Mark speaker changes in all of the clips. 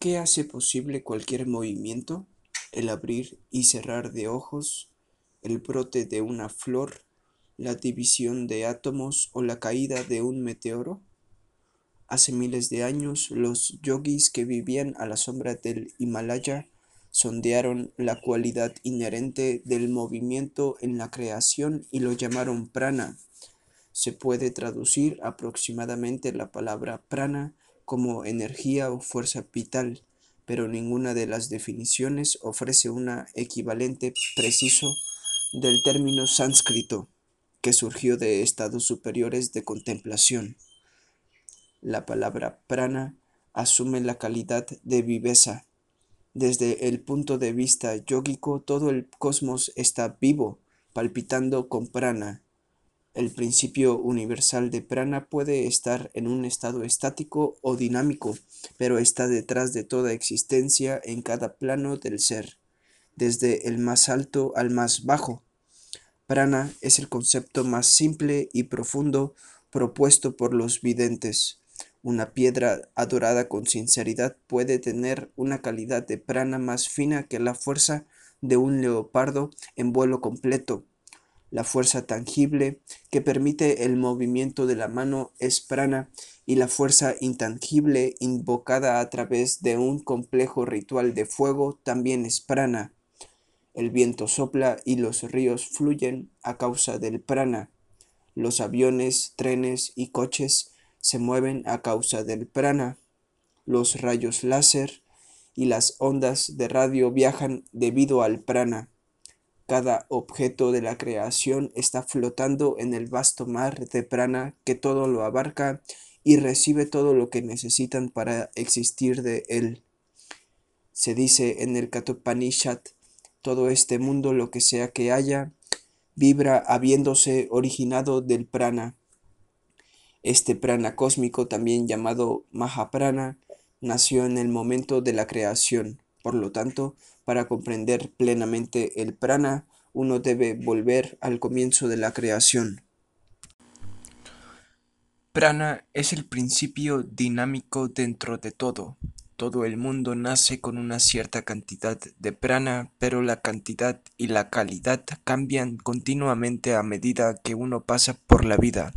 Speaker 1: ¿Qué hace posible cualquier movimiento? El abrir y cerrar de ojos, el brote de una flor, la división de átomos o la caída de un meteoro. Hace miles de años, los yogis que vivían a la sombra del Himalaya sondearon la cualidad inherente del movimiento en la creación y lo llamaron prana. Se puede traducir aproximadamente la palabra prana como energía o fuerza vital, pero ninguna de las definiciones ofrece un equivalente preciso del término sánscrito, que surgió de estados superiores de contemplación. La palabra prana asume la calidad de viveza. Desde el punto de vista yógico, todo el cosmos está vivo, palpitando con prana, el principio universal de prana puede estar en un estado estático o dinámico, pero está detrás de toda existencia en cada plano del ser, desde el más alto al más bajo. Prana es el concepto más simple y profundo propuesto por los videntes. Una piedra adorada con sinceridad puede tener una calidad de prana más fina que la fuerza de un leopardo en vuelo completo la fuerza tangible que permite el movimiento de la mano es prana y la fuerza intangible invocada a través de un complejo ritual de fuego también es prana. El viento sopla y los ríos fluyen a causa del prana. Los aviones, trenes y coches se mueven a causa del prana. Los rayos láser y las ondas de radio viajan debido al prana. Cada objeto de la creación está flotando en el vasto mar de prana que todo lo abarca y recibe todo lo que necesitan para existir de él. Se dice en el Katopanishad, todo este mundo, lo que sea que haya, vibra habiéndose originado del prana. Este prana cósmico, también llamado Mahaprana, nació en el momento de la creación. Por lo tanto, para comprender plenamente el prana, uno debe volver al comienzo de la creación. Prana es el principio dinámico dentro de todo. Todo el mundo nace con una cierta cantidad de prana, pero la cantidad y la calidad cambian continuamente a medida que uno pasa por la vida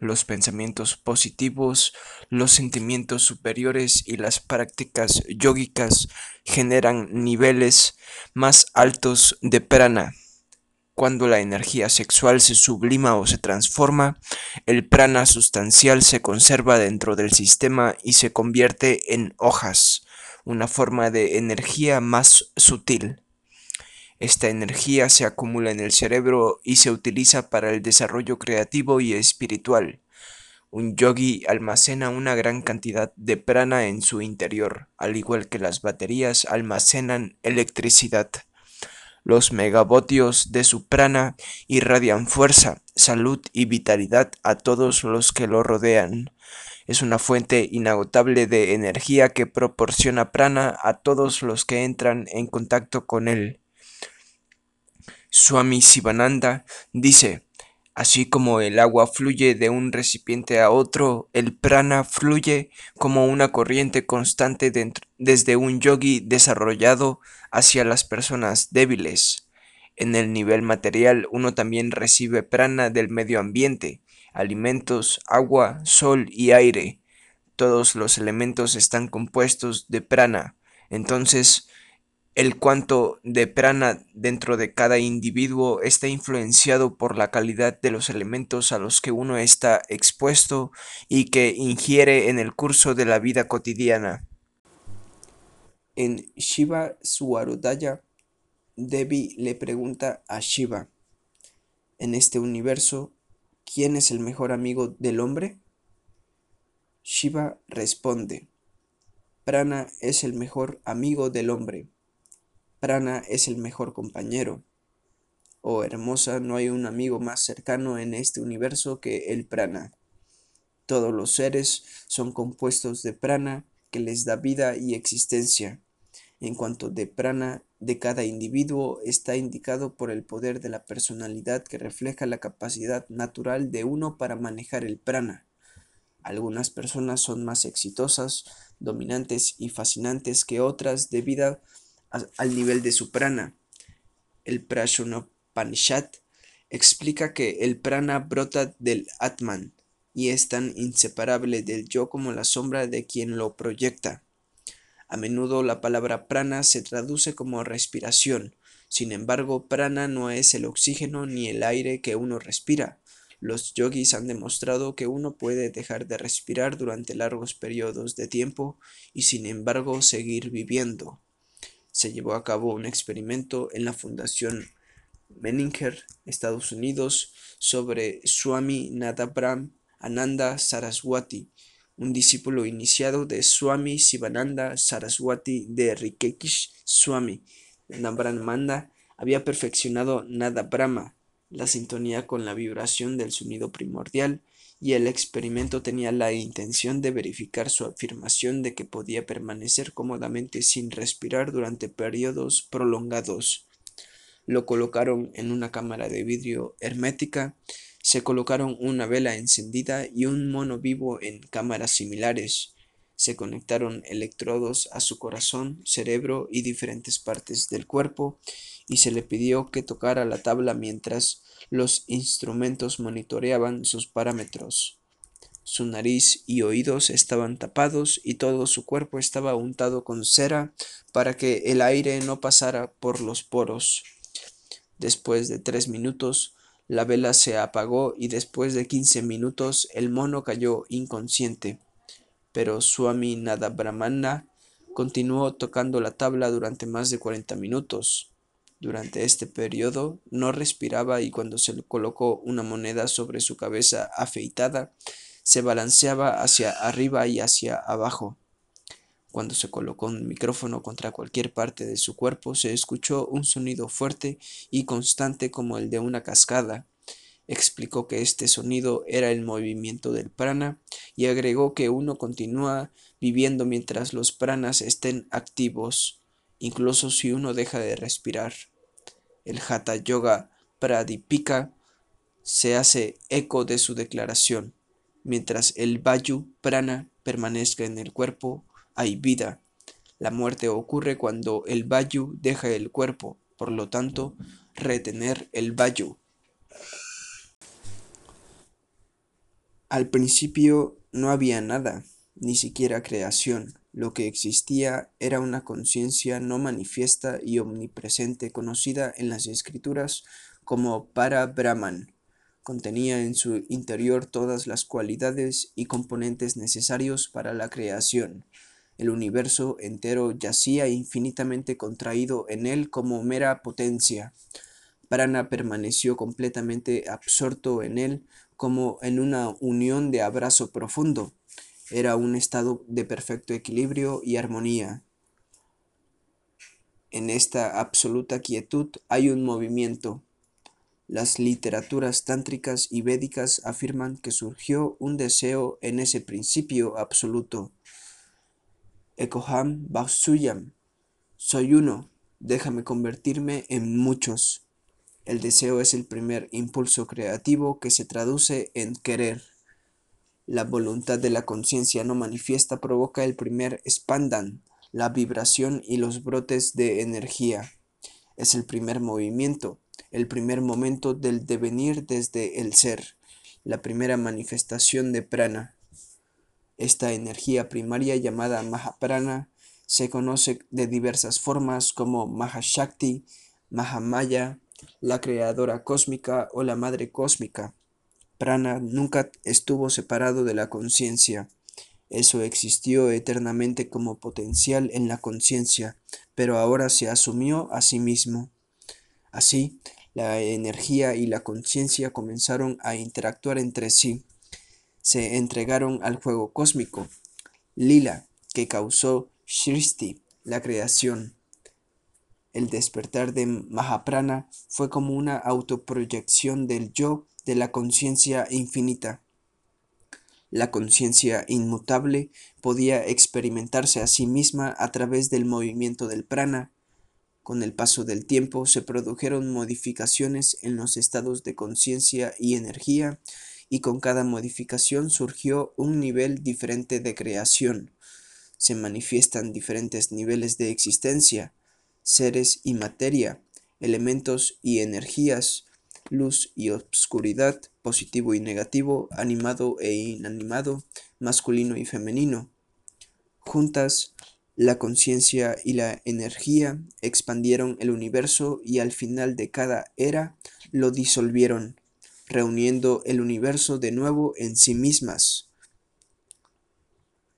Speaker 1: los pensamientos positivos, los sentimientos superiores y las prácticas yógicas generan niveles más altos de prana. Cuando la energía sexual se sublima o se transforma, el prana sustancial se conserva dentro del sistema y se convierte en hojas, una forma de energía más sutil. Esta energía se acumula en el cerebro y se utiliza para el desarrollo creativo y espiritual. Un yogi almacena una gran cantidad de prana en su interior, al igual que las baterías almacenan electricidad. Los megavotios de su prana irradian fuerza, salud y vitalidad a todos los que lo rodean. Es una fuente inagotable de energía que proporciona prana a todos los que entran en contacto con él. Swami Sivananda dice, así como el agua fluye de un recipiente a otro, el prana fluye como una corriente constante desde un yogi desarrollado hacia las personas débiles. En el nivel material uno también recibe prana del medio ambiente, alimentos, agua, sol y aire. Todos los elementos están compuestos de prana. Entonces, el cuanto de prana dentro de cada individuo está influenciado por la calidad de los elementos a los que uno está expuesto y que ingiere en el curso de la vida cotidiana. En Shiva Swarodaya, Devi le pregunta a Shiva, en este universo, ¿quién es el mejor amigo del hombre? Shiva responde, Prana es el mejor amigo del hombre. Prana es el mejor compañero. Oh hermosa, no hay un amigo más cercano en este universo que el prana. Todos los seres son compuestos de prana que les da vida y existencia. En cuanto de prana de cada individuo está indicado por el poder de la personalidad que refleja la capacidad natural de uno para manejar el prana. Algunas personas son más exitosas, dominantes y fascinantes que otras debido al nivel de su prana. El Prashnopanishad explica que el prana brota del Atman y es tan inseparable del yo como la sombra de quien lo proyecta. A menudo la palabra prana se traduce como respiración. Sin embargo, prana no es el oxígeno ni el aire que uno respira. Los yogis han demostrado que uno puede dejar de respirar durante largos periodos de tiempo y sin embargo seguir viviendo. Se llevó a cabo un experimento en la Fundación Menninger, Estados Unidos, sobre Swami Nadabram Ananda Saraswati, un discípulo iniciado de Swami Sivananda Saraswati de Rikekish Swami. Manda había perfeccionado Nada Brahma, la sintonía con la vibración del sonido primordial, y el experimento tenía la intención de verificar su afirmación de que podía permanecer cómodamente sin respirar durante periodos prolongados. Lo colocaron en una cámara de vidrio hermética se colocaron una vela encendida y un mono vivo en cámaras similares. Se conectaron electrodos a su corazón, cerebro y diferentes partes del cuerpo y se le pidió que tocara la tabla mientras los instrumentos monitoreaban sus parámetros. Su nariz y oídos estaban tapados y todo su cuerpo estaba untado con cera para que el aire no pasara por los poros. Después de tres minutos, la vela se apagó y después de quince minutos el mono cayó inconsciente. Pero Swami Nadabrahmana continuó tocando la tabla durante más de cuarenta minutos. Durante este periodo no respiraba y cuando se le colocó una moneda sobre su cabeza afeitada, se balanceaba hacia arriba y hacia abajo. Cuando se colocó un micrófono contra cualquier parte de su cuerpo, se escuchó un sonido fuerte y constante como el de una cascada. Explicó que este sonido era el movimiento del prana y agregó que uno continúa viviendo mientras los pranas estén activos, incluso si uno deja de respirar. El Hatha Yoga Pradipika se hace eco de su declaración. Mientras el Vayu Prana permanezca en el cuerpo, hay vida. La muerte ocurre cuando el Vayu deja el cuerpo, por lo tanto, retener el Vayu. Al principio no había nada, ni siquiera creación. Lo que existía era una conciencia no manifiesta y omnipresente conocida en las escrituras como para Brahman. Contenía en su interior todas las cualidades y componentes necesarios para la creación. El universo entero yacía infinitamente contraído en él como mera potencia. Prana permaneció completamente absorto en él como en una unión de abrazo profundo. Era un estado de perfecto equilibrio y armonía. En esta absoluta quietud hay un movimiento. Las literaturas tántricas y védicas afirman que surgió un deseo en ese principio absoluto. Ekoham Basuyam. Soy uno, déjame convertirme en muchos. El deseo es el primer impulso creativo que se traduce en querer. La voluntad de la conciencia no manifiesta provoca el primer spandan, la vibración y los brotes de energía. Es el primer movimiento, el primer momento del devenir desde el ser, la primera manifestación de prana. Esta energía primaria llamada Mahaprana se conoce de diversas formas como Mahashakti, Mahamaya, la creadora cósmica o la madre cósmica. Prana nunca estuvo separado de la conciencia. Eso existió eternamente como potencial en la conciencia, pero ahora se asumió a sí mismo. Así, la energía y la conciencia comenzaron a interactuar entre sí se entregaron al juego cósmico, lila, que causó Shristi, la creación. El despertar de Mahaprana fue como una autoproyección del yo de la conciencia infinita. La conciencia inmutable podía experimentarse a sí misma a través del movimiento del prana. Con el paso del tiempo se produjeron modificaciones en los estados de conciencia y energía y con cada modificación surgió un nivel diferente de creación. Se manifiestan diferentes niveles de existencia, seres y materia, elementos y energías, luz y obscuridad, positivo y negativo, animado e inanimado, masculino y femenino. Juntas, la conciencia y la energía expandieron el universo y al final de cada era lo disolvieron, reuniendo el universo de nuevo en sí mismas.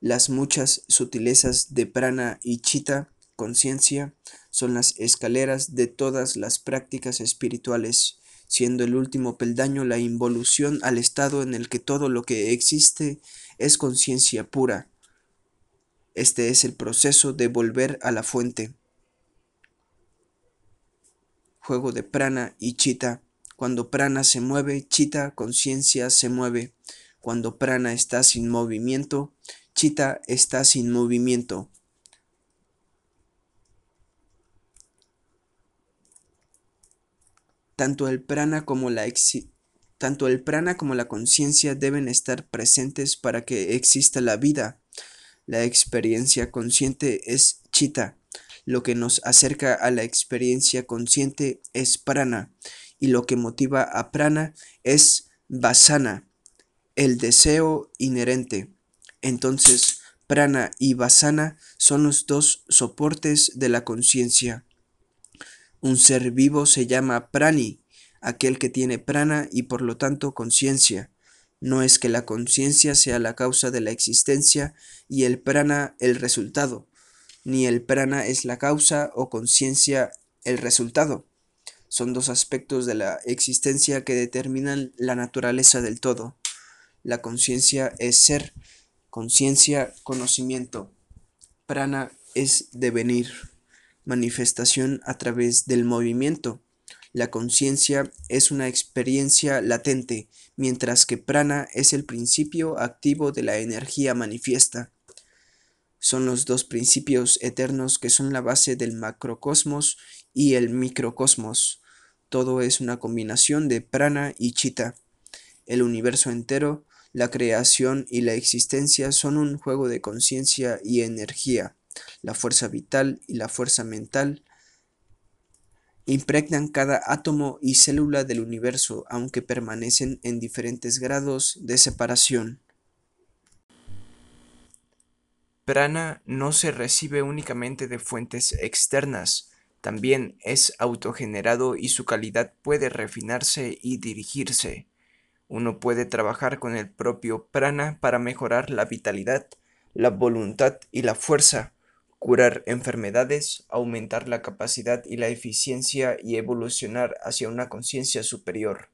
Speaker 1: Las muchas sutilezas de prana y chita, conciencia, son las escaleras de todas las prácticas espirituales, siendo el último peldaño la involución al estado en el que todo lo que existe es conciencia pura. Este es el proceso de volver a la fuente. Juego de prana y chita. Cuando prana se mueve, chita, conciencia, se mueve. Cuando prana está sin movimiento, chita está sin movimiento. Tanto el prana como la tanto el prana como la conciencia deben estar presentes para que exista la vida. La experiencia consciente es chita. Lo que nos acerca a la experiencia consciente es prana y lo que motiva a prana es vasana, el deseo inherente. Entonces, prana y vasana son los dos soportes de la conciencia. Un ser vivo se llama prani, aquel que tiene prana y por lo tanto conciencia. No es que la conciencia sea la causa de la existencia y el prana el resultado, ni el prana es la causa o conciencia el resultado. Son dos aspectos de la existencia que determinan la naturaleza del todo. La conciencia es ser, conciencia, conocimiento. Prana es devenir manifestación a través del movimiento. La conciencia es una experiencia latente, mientras que prana es el principio activo de la energía manifiesta. Son los dos principios eternos que son la base del macrocosmos y el microcosmos. Todo es una combinación de prana y chita. El universo entero, la creación y la existencia son un juego de conciencia y energía la fuerza vital y la fuerza mental impregnan cada átomo y célula del universo, aunque permanecen en diferentes grados de separación. Prana no se recibe únicamente de fuentes externas, también es autogenerado y su calidad puede refinarse y dirigirse. Uno puede trabajar con el propio prana para mejorar la vitalidad, la voluntad y la fuerza, curar enfermedades, aumentar la capacidad y la eficiencia y evolucionar hacia una conciencia superior.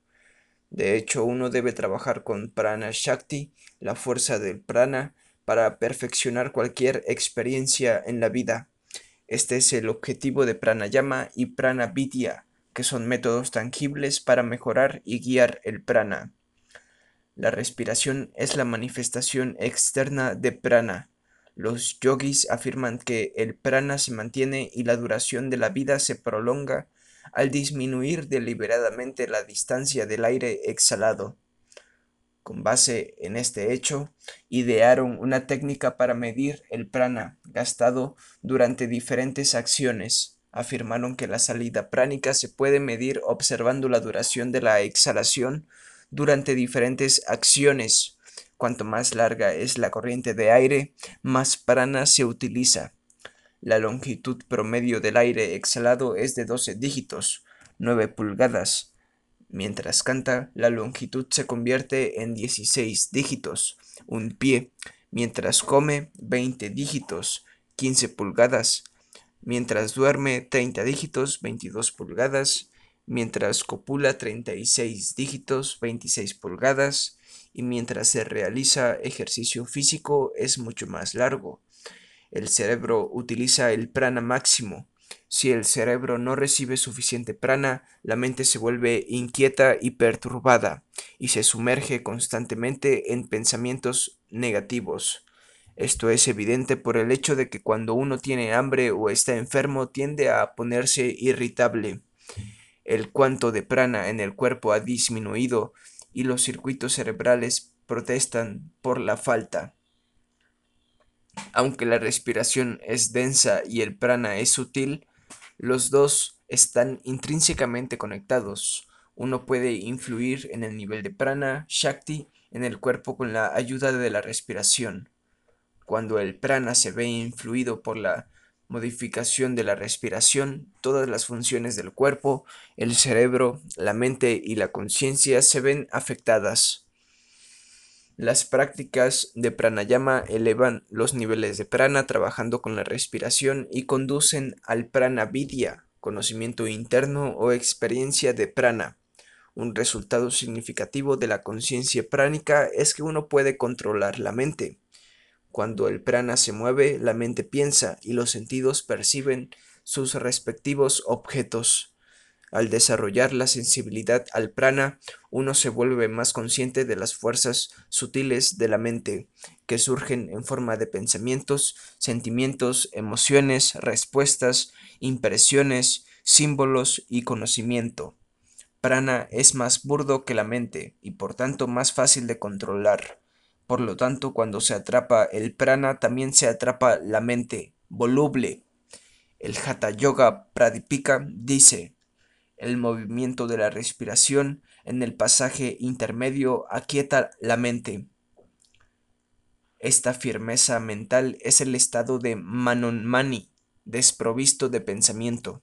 Speaker 1: De hecho, uno debe trabajar con prana shakti, la fuerza del prana, para perfeccionar cualquier experiencia en la vida. Este es el objetivo de pranayama y prana vidya, que son métodos tangibles para mejorar y guiar el prana. La respiración es la manifestación externa de prana los yogis afirman que el prana se mantiene y la duración de la vida se prolonga al disminuir deliberadamente la distancia del aire exhalado. Con base en este hecho, idearon una técnica para medir el prana gastado durante diferentes acciones. Afirmaron que la salida pránica se puede medir observando la duración de la exhalación durante diferentes acciones Cuanto más larga es la corriente de aire, más prana se utiliza. La longitud promedio del aire exhalado es de 12 dígitos, 9 pulgadas. Mientras canta, la longitud se convierte en 16 dígitos, un pie. Mientras come, 20 dígitos, 15 pulgadas. Mientras duerme, 30 dígitos, 22 pulgadas. Mientras copula, 36 dígitos, 26 pulgadas y mientras se realiza ejercicio físico es mucho más largo. El cerebro utiliza el prana máximo. Si el cerebro no recibe suficiente prana, la mente se vuelve inquieta y perturbada y se sumerge constantemente en pensamientos negativos. Esto es evidente por el hecho de que cuando uno tiene hambre o está enfermo tiende a ponerse irritable. El cuanto de prana en el cuerpo ha disminuido y los circuitos cerebrales protestan por la falta. Aunque la respiración es densa y el prana es sutil, los dos están intrínsecamente conectados. Uno puede influir en el nivel de prana, shakti, en el cuerpo con la ayuda de la respiración. Cuando el prana se ve influido por la modificación de la respiración, todas las funciones del cuerpo, el cerebro, la mente y la conciencia se ven afectadas. Las prácticas de pranayama elevan los niveles de prana trabajando con la respiración y conducen al prana vidya, conocimiento interno o experiencia de prana. Un resultado significativo de la conciencia pránica es que uno puede controlar la mente. Cuando el prana se mueve, la mente piensa y los sentidos perciben sus respectivos objetos. Al desarrollar la sensibilidad al prana, uno se vuelve más consciente de las fuerzas sutiles de la mente, que surgen en forma de pensamientos, sentimientos, emociones, respuestas, impresiones, símbolos y conocimiento. Prana es más burdo que la mente y por tanto más fácil de controlar. Por lo tanto, cuando se atrapa el prana, también se atrapa la mente, voluble. El Hatha Yoga Pradipika dice, el movimiento de la respiración en el pasaje intermedio aquieta la mente. Esta firmeza mental es el estado de manonmani, desprovisto de pensamiento.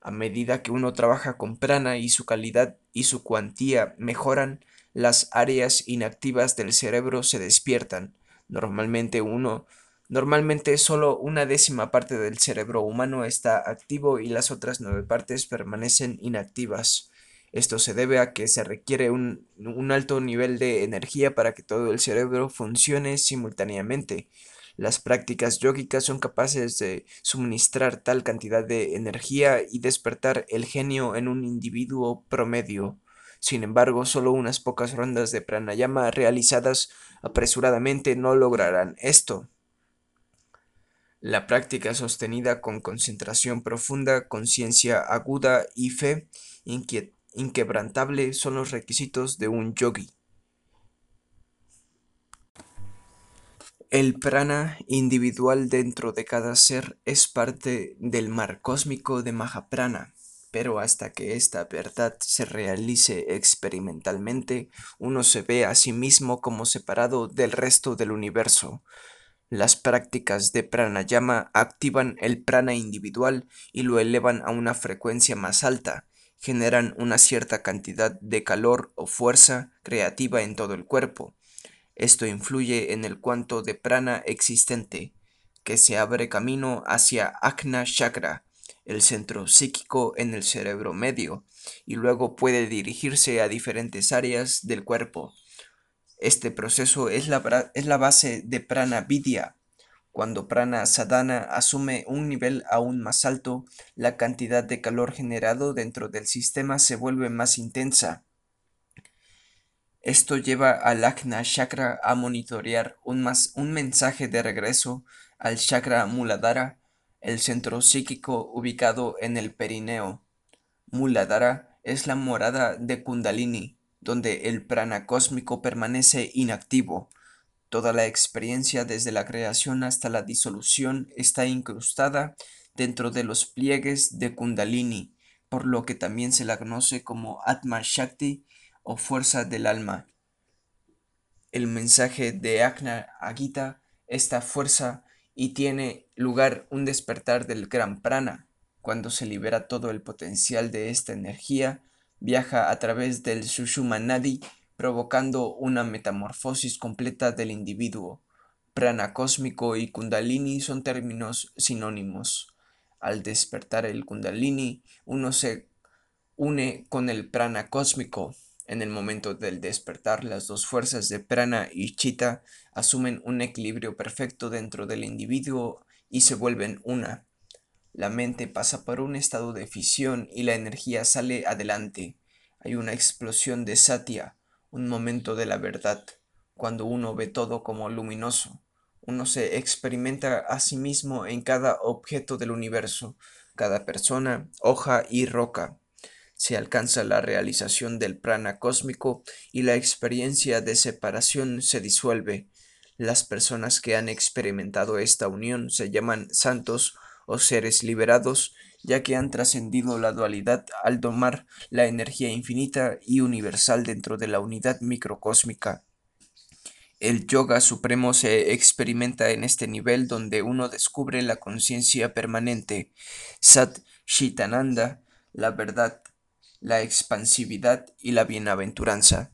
Speaker 1: A medida que uno trabaja con prana y su calidad y su cuantía mejoran, las áreas inactivas del cerebro se despiertan. Normalmente uno Normalmente solo una décima parte del cerebro humano está activo y las otras nueve partes permanecen inactivas. Esto se debe a que se requiere un, un, alto nivel de energía para que todo el cerebro funcione simultáneamente. Las prácticas yógicas son capaces de suministrar tal cantidad de energía y despertar el genio en un individuo promedio. Sin embargo, solo unas pocas rondas de pranayama realizadas apresuradamente no lograrán esto. La práctica sostenida con concentración profunda, conciencia aguda y fe inquebrantable son los requisitos de un yogi. El prana individual dentro de cada ser es parte del mar cósmico de Mahaprana pero hasta que esta verdad se realice experimentalmente, uno se ve a sí mismo como separado del resto del universo. Las prácticas de pranayama activan el prana individual y lo elevan a una frecuencia más alta, generan una cierta cantidad de calor o fuerza creativa en todo el cuerpo. Esto influye en el cuanto de prana existente, que se abre camino hacia Agna Chakra, el centro psíquico en el cerebro medio, y luego puede dirigirse a diferentes áreas del cuerpo. Este proceso es la, es la base de prana vidya. Cuando prana sadhana asume un nivel aún más alto, la cantidad de calor generado dentro del sistema se vuelve más intensa. Esto lleva al Agna Chakra a monitorear un, más, un mensaje de regreso al Chakra Muladhara el centro psíquico ubicado en el perineo. Muladhara es la morada de Kundalini, donde el prana cósmico permanece inactivo. Toda la experiencia desde la creación hasta la disolución está incrustada dentro de los pliegues de Kundalini, por lo que también se la conoce como Atma Shakti o fuerza del alma. El mensaje de Agna Agita, esta fuerza y tiene lugar un despertar del gran prana. Cuando se libera todo el potencial de esta energía, viaja a través del Sushumanadi, provocando una metamorfosis completa del individuo. Prana cósmico y Kundalini son términos sinónimos. Al despertar el Kundalini, uno se une con el prana cósmico, en el momento del despertar, las dos fuerzas de prana y chita asumen un equilibrio perfecto dentro del individuo y se vuelven una. La mente pasa por un estado de fisión y la energía sale adelante. Hay una explosión de satya, un momento de la verdad, cuando uno ve todo como luminoso. Uno se experimenta a sí mismo en cada objeto del universo, cada persona, hoja y roca se alcanza la realización del prana cósmico y la experiencia de separación se disuelve. Las personas que han experimentado esta unión se llaman santos o seres liberados, ya que han trascendido la dualidad al domar la energía infinita y universal dentro de la unidad microcósmica. El yoga supremo se experimenta en este nivel donde uno descubre la conciencia permanente, Sat Shitananda, la verdad, la expansividad y la bienaventuranza.